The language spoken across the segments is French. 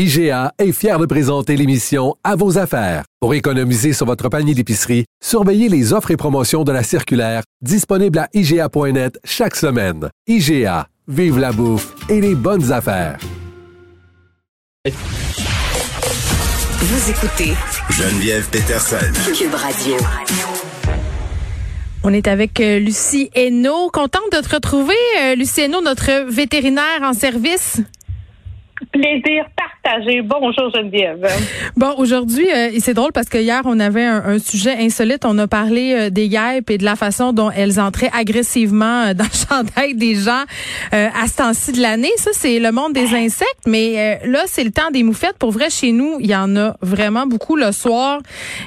IGA est fier de présenter l'émission À vos affaires. Pour économiser sur votre panier d'épicerie, surveillez les offres et promotions de la circulaire disponible à IGA.net chaque semaine. IGA, vive la bouffe et les bonnes affaires. Vous écoutez Geneviève Peterson. Cube Radio. On est avec euh, Lucie Hainaut. Contente de te retrouver, euh, Lucie Hainaut, notre vétérinaire en service. Plaisir partagé. Bonjour Geneviève. Bon, aujourd'hui, euh, c'est drôle parce que hier, on avait un, un sujet insolite. On a parlé euh, des guêpes et de la façon dont elles entraient agressivement euh, dans le chandail des gens euh, à ce temps-ci de l'année. Ça, c'est le monde des insectes. Mais là, c'est le temps des moufettes. Pour vrai, chez nous, il y en a vraiment beaucoup le soir.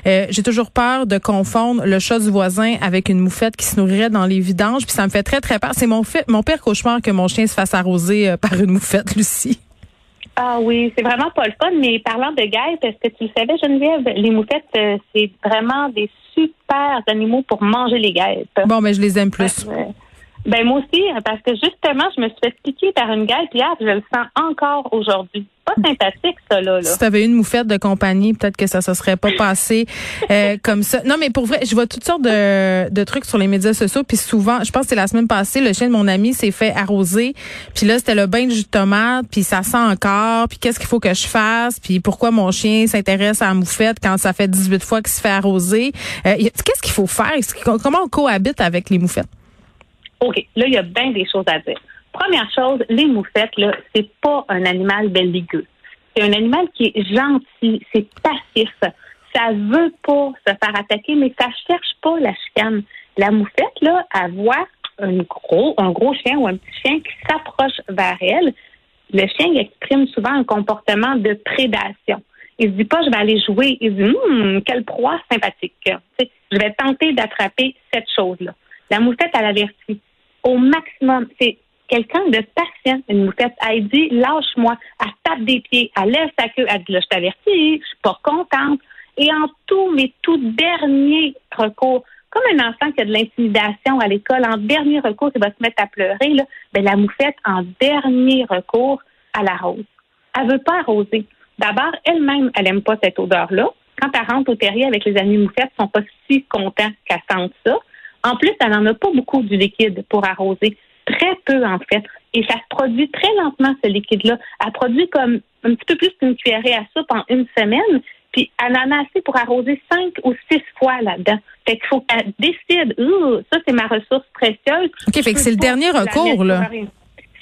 J'ai toujours peur de confondre le chat du voisin avec une moufette qui se nourrirait dans les vidanges. Puis ça me fait très, très peur. C'est mon, fait, mon pire cauchemar que mon chien se fasse arroser par une moufette, Lucie. Ah oui, c'est vraiment pas le fun, mais parlant de guêpes, est-ce que tu le savais, Geneviève? Les moufettes, euh, c'est vraiment des super animaux pour manger les guêpes. Bon, mais je les aime plus. Ben moi aussi, parce que justement, je me suis fait piquer par une guêpe hier, je le sens encore aujourd'hui. Pas sympathique, ça, là. là. Si t'avais une moufette de compagnie, peut-être que ça se serait pas passé euh, comme ça. Non, mais pour vrai, je vois toutes sortes de, de trucs sur les médias sociaux, puis souvent, je pense que c'est la semaine passée, le chien de mon ami s'est fait arroser, puis là, c'était le bain de jus de tomate, puis ça sent encore, puis qu'est-ce qu'il faut que je fasse, puis pourquoi mon chien s'intéresse à la moufette quand ça fait 18 fois qu'il se fait arroser. Euh, qu'est-ce qu'il faut faire? Comment on cohabite avec les moufettes? OK, là, il y a bien des choses à dire. Première chose, les moufettes, là, c'est pas un animal belliqueux. C'est un animal qui est gentil, c'est passif. Ça veut pas se faire attaquer, mais ça cherche pas la chicane. La moufette, là, elle voit un gros, un gros chien ou un petit chien qui s'approche vers elle. Le chien il exprime souvent un comportement de prédation. Il se dit pas, je vais aller jouer. Il dit, hum, quelle proie sympathique. Je vais tenter d'attraper cette chose-là. La moufette, elle avertit au maximum. C'est quelqu'un de patient, une moufette. Elle dit, lâche-moi. Elle tape des pieds, elle lève sa queue, elle dit, là, je t'avertis, je suis pas contente. Et en tout, mais tout dernier recours, comme un enfant qui a de l'intimidation à l'école, en dernier recours, il va se mettre à pleurer, là, ben, la moufette, en dernier recours, elle arrose. Elle veut pas arroser. D'abord, elle-même, elle aime pas cette odeur-là. Quand elle rentre au terrier avec les amis moufettes, ils sont pas si contents qu'elle sente ça. En plus, elle n'en a pas beaucoup du liquide pour arroser. Très peu, en fait. Et ça se produit très lentement, ce liquide-là. Elle produit comme un petit peu plus qu'une cuillerée à soupe en une semaine. Puis elle en a assez pour arroser cinq ou six fois là-dedans. Fait qu'il faut qu'elle décide, ça c'est ma ressource précieuse. OK, fait que c'est le dernier recours, là.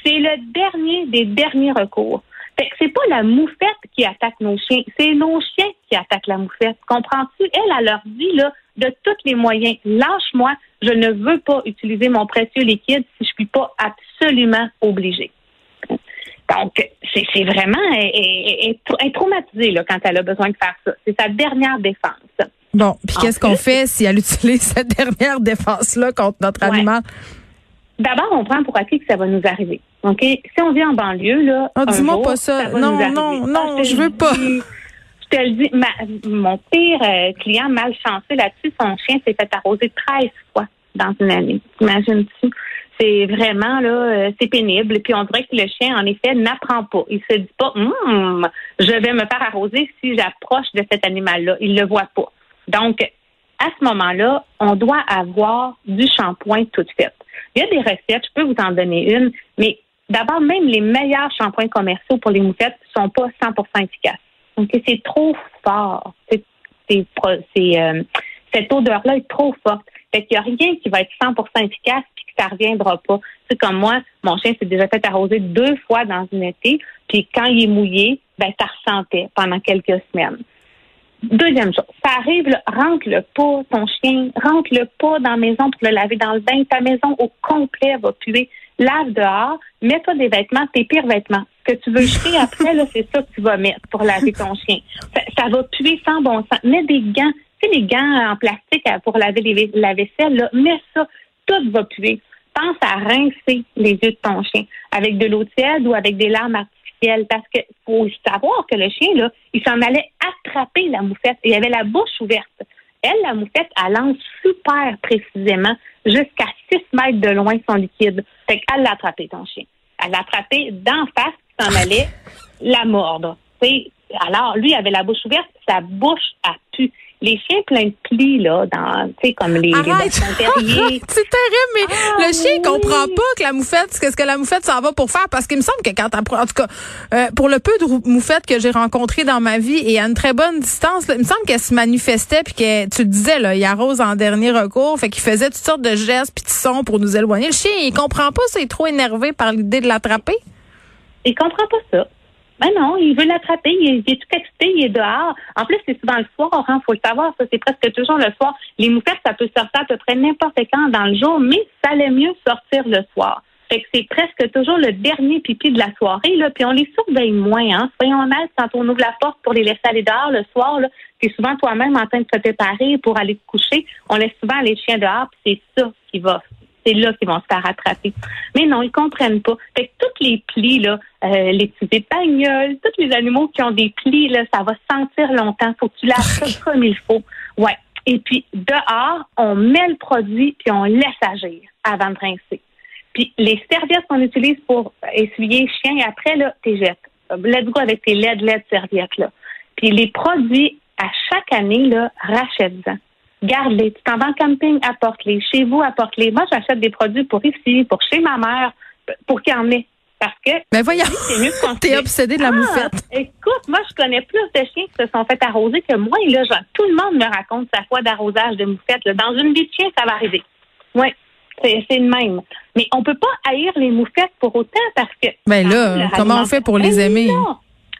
C'est le dernier des derniers recours. Fait que c'est pas la moufette qui attaque nos chiens, c'est nos chiens qui attaquent la moufette. Comprends-tu? Elle, elle leur dit, là, de tous les moyens, lâche-moi, je ne veux pas utiliser mon précieux liquide si je suis pas absolument obligée. Donc, c'est vraiment, elle, elle- elle- elle est traumatisée là, quand elle a besoin de faire ça. C'est sa dernière défense. Bon, puis qu'est-ce qu'on fait si elle utilise cette dernière défense-là contre notre Ouais. animal? D'abord, on prend pour acquis que ça va nous arriver. OK? Si on vit en banlieue, là. Ah, dis-moi pas ça. va Non, nous non, non, Ah, te je veux pas. Te le dis, ma- mon pire euh, client malchanceux là-dessus, son chien s'est fait arroser 13 fois dans une année. Imagines-tu? C'est vraiment, là, euh, c'est pénible. Puis on dirait que le chien, en effet, n'apprend pas. Il se dit pas, Hum, je vais me faire arroser si j'approche de cet animal-là. Il le voit pas. Donc, à ce moment-là, on doit avoir du shampoing tout de fait. Il y a des recettes, je peux vous en donner une, mais d'abord, même les meilleurs shampoings commerciaux pour les moufettes sont pas 100% efficaces. Donc, c'est trop fort. Euh, cette odeur-là est trop forte. Fait qu'il n'y a rien qui va être 100% efficace puis que ça reviendra pas. C'est comme moi, mon chien s'est déjà fait arroser deux fois dans une été, puis quand il est mouillé, ben ça ressentait pendant quelques semaines. Deuxième chose, ça arrive, là, rentre-le pas, ton chien, rentre-le pas dans la maison pour le laver dans le bain. Ta maison au complet va puer. Lave dehors, mets-toi des vêtements, tes pires vêtements. Que tu veux jeter après, là, c'est ça que tu vas mettre pour laver ton chien. Ça, va puer sans bon sens. Mets des gants, tu sais, les gants en plastique euh, pour laver les- la vaisselle, là, mets ça, tout va puer. Pense à rincer les yeux de ton chien avec de l'eau tiède ou avec des larmes artificielles parce que faut savoir que le chien, là, il s'en allait attraper la moufette. Il avait la bouche ouverte. Elle, la moufette, elle lance super précisément jusqu'à 6 mètres de loin son liquide. Fait qu'elle l'a attrapé, ton chien. Elle l'a attrapé d'en face, s'en allait la mordre. Alors, lui, il avait la bouche ouverte, sa bouche a pu. Les chiens pleins de plis, là, dans, tu sais, comme les, les Arrête! dachshunds terriers. c'est terrible, mais Ah, le chien il oui. comprend pas que la moufette, ce que, ce que la moufette s'en va pour faire, parce qu'il me semble que quand en tout cas, euh, pour le peu de moufettes que j'ai rencontrées dans ma vie et à une très bonne distance, là, il me semble qu'elle se manifestait puis que tu le disais là, il arrose en dernier recours, fait qu'il faisait toutes sortes de gestes puis de sons pour nous éloigner. Le chien, il comprend pas, ça, il est trop énervé par l'idée de l'attraper. Il comprend pas ça. Ben non, il veut l'attraper, il, est- il tout excité, il est dehors. En plus, c'est souvent le soir, hein, faut le savoir, ça, c'est presque toujours le soir. Les moufettes, ça peut sortir à peu près n'importe quand dans le jour, mais ça allait mieux sortir le soir. Fait que c'est presque toujours le dernier pipi de la soirée, là, puis on les surveille moins, hein. Soyons honnêtes, quand on ouvre la porte pour les laisser aller dehors le soir, là, t'es souvent toi-même en train de te préparer pour aller te coucher. On laisse souvent les chiens dehors, puis c'est ça qui va c'est là qu'ils vont se faire attraper. Mais non, ils comprennent pas. Fait que toutes les plis, là, euh, les petits épagnols, tous les animaux qui ont des plis, là, ça va sentir longtemps. Faut que tu laves ça comme il faut. Ouais. Et puis, dehors, on met le produit puis on laisse agir avant de rincer. Puis, les serviettes qu'on utilise pour essuyer chien, après, là, t'es jettes. Let's go avec tes LED, LED serviettes, là. Puis, les produits, à chaque année, là, rachète-en garde-les. Tu t'en vas en camping, apporte-les. Chez vous, apporte-les. Moi, j'achète des produits pour ici, pour chez ma mère, pour qu'il y en ait. Parce que Ben voyons, c'est mieux qu'on t'es obsédé de la Ah, moufette. Écoute, moi, je connais plus de chiens qui se sont fait arroser que moi. Et là, genre, tout le monde me raconte sa fois d'arrosage de moufette. là. Dans une vie de chien, ça va arriver. Oui, c'est le même. Mais on peut pas haïr les moufettes pour autant parce que... Ben là, comment on fait pour les alimentation- aimer? Ben non.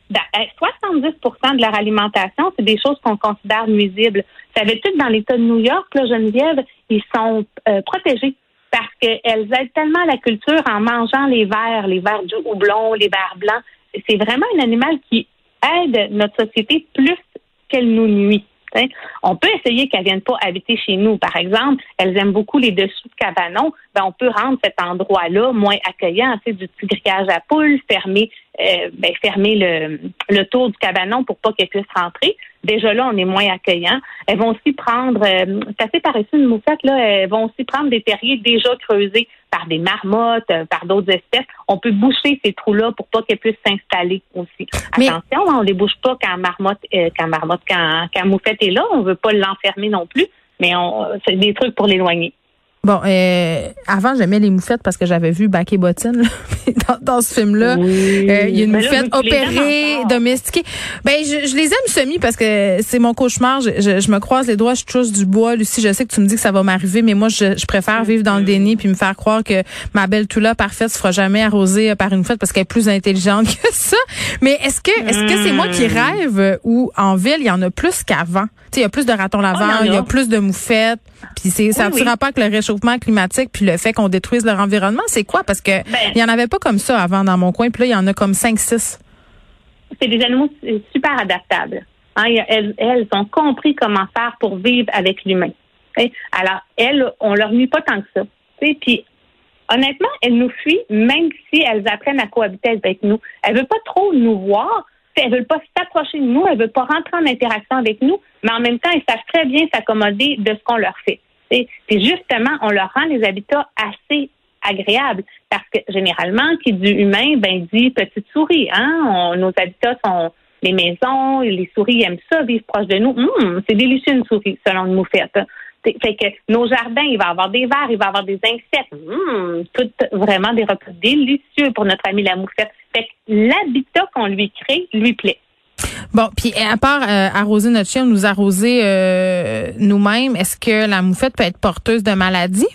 Ben, euh, 70% de leur alimentation, c'est des choses qu'on considère nuisibles. Savais-tu que dans l'État de New York, là, Geneviève, ils sont euh, protégés parce qu'elles aident tellement la culture en mangeant les vers, les vers du houblon, les vers blancs. C'est vraiment un animal qui aide notre société plus qu'elle nous nuit. On peut essayer qu'elles viennent pas habiter chez nous. Par exemple, elles aiment beaucoup les dessous de cabanons. Ben, on peut rendre cet endroit-là moins accueillant, tu du petit grillage à poules, fermer, euh, ben, fermer le, le tour du cabanon pour pas qu'elles puissent rentrer. Déjà là, on est moins accueillant. Elles vont aussi prendre, euh, c'est assez paresseux une moufette, là, elles vont aussi prendre des terriers déjà creusés par des marmottes, euh, par d'autres espèces. On peut boucher ces trous-là pour pas qu'elles puissent s'installer aussi. Mais- Attention, hein, on les bouge pas quand marmotte, euh, quand marmotte, quand, quand moufette est là. On veut pas l'enfermer non plus, mais on, c'est des trucs pour l'éloigner. Bon, euh, avant, j'aimais les moufettes parce que j'avais vu Bac et Bottine là. dans, dans ce film-là. Oui. Euh, Il y a une aimes opérée, domestiquée. Ben, je, je les aime semi parce que c'est mon cauchemar. Je, je, je me croise les doigts, je touche du bois. Lucie, je sais que tu me dis que ça va m'arriver, mais moi, je, je préfère vivre dans le déni puis me faire croire que ma belle Toula parfaite se fera jamais arroser par une fête parce qu'elle est plus intelligente que ça. Mais est-ce que est-ce que c'est moi qui Hmm. rêve ou en ville, il y en a plus qu'avant? Il y a plus de ratons laveurs, Oh, il y a. plus de moufettes. Puis c'est ça ne oui. pas que le réchauffement climatique puis le fait qu'on détruise leur environnement, c'est quoi? Parce que Ben. il y en avait pas comme ça avant dans mon coin, puis là, il y en a comme 5-6. c'est des animaux super adaptables. Hein, elles, ont compris comment faire pour vivre avec l'humain. Alors, elles, on leur nuit pas tant que ça. Puis, honnêtement, elles nous fuient même si elles apprennent à cohabiter avec nous. Elles veulent pas trop nous voir. Elles veulent pas s'approcher de nous. Elles veulent pas rentrer en interaction avec nous. Mais en même temps, elles savent très bien s'accommoder de ce qu'on leur fait. Puis justement, on leur rend les habitats assez agréables. Parce que généralement, qui dit humain, ben dit petite souris. Hein? Nos habitats sont les maisons, les souris aiment ça, vivre proche de nous. Hum, c'est délicieux une souris, selon une moufette. C'est- Fait que nos jardins, il va y avoir des vers, il va y avoir des insectes. Hum, tout vraiment des repas délicieux pour notre ami la moufette. Fait que l'habitat qu'on lui crée lui plaît. Bon, puis à part euh, arroser notre chien, nous arroser euh, nous-mêmes, est-ce que la moufette peut être porteuse de maladies?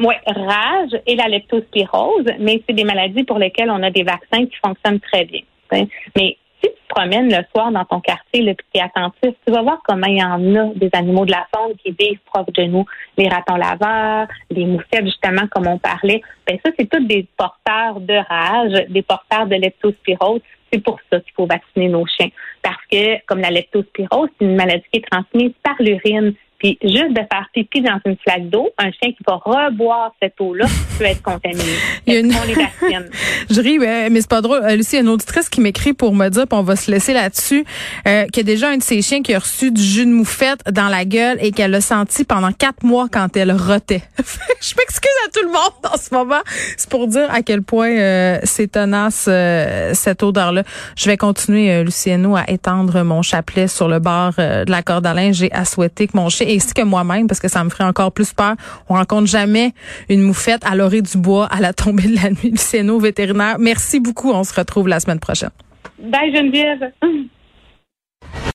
Oui, rage et la leptospirose, mais c'est des maladies pour lesquelles on a des vaccins qui fonctionnent très bien. Mais si tu te promènes le soir dans ton quartier, le puis attentif, tu vas voir comment il y en a des animaux de la faune qui vivent proches de nous. Les ratons laveurs, les moussettes, justement, comme on parlait. Ben ça, c'est tous des porteurs de rage, des porteurs de leptospirose. C'est pour ça qu'il faut vacciner nos chiens. Parce que, comme la leptospirose, c'est une maladie qui est transmise par l'urine. Puis juste de faire pipi dans une flaque d'eau, un chien qui va reboire cette eau-là peut être contaminé. Il y a une- On les vaccine. Je ris, mais, c'est pas drôle. Euh, Lucie, il y a une auditrice qui m'écrit pour me dire, puis on va se laisser là-dessus, euh, qu'il y a déjà un de ses chiens qui a reçu du jus de moufette dans la gueule et qu'elle l'a senti pendant quatre mois quand elle rotait. je m'excuse à tout le monde en ce moment. C'est pour dire à quel point euh, c'est tenace euh, cette odeur-là. Je vais continuer, euh, Luciano, à étendre mon chapelet sur le bord de la corde à linge et à souhaiter que mon chien, ainsi que moi-même, parce que ça me ferait encore plus peur, on rencontre jamais une moufette à l'orée du bois à la tombée de la nuit. Luciano, vétérinaire, merci beaucoup. On se retrouve la semaine prochaine. Bye Geneviève.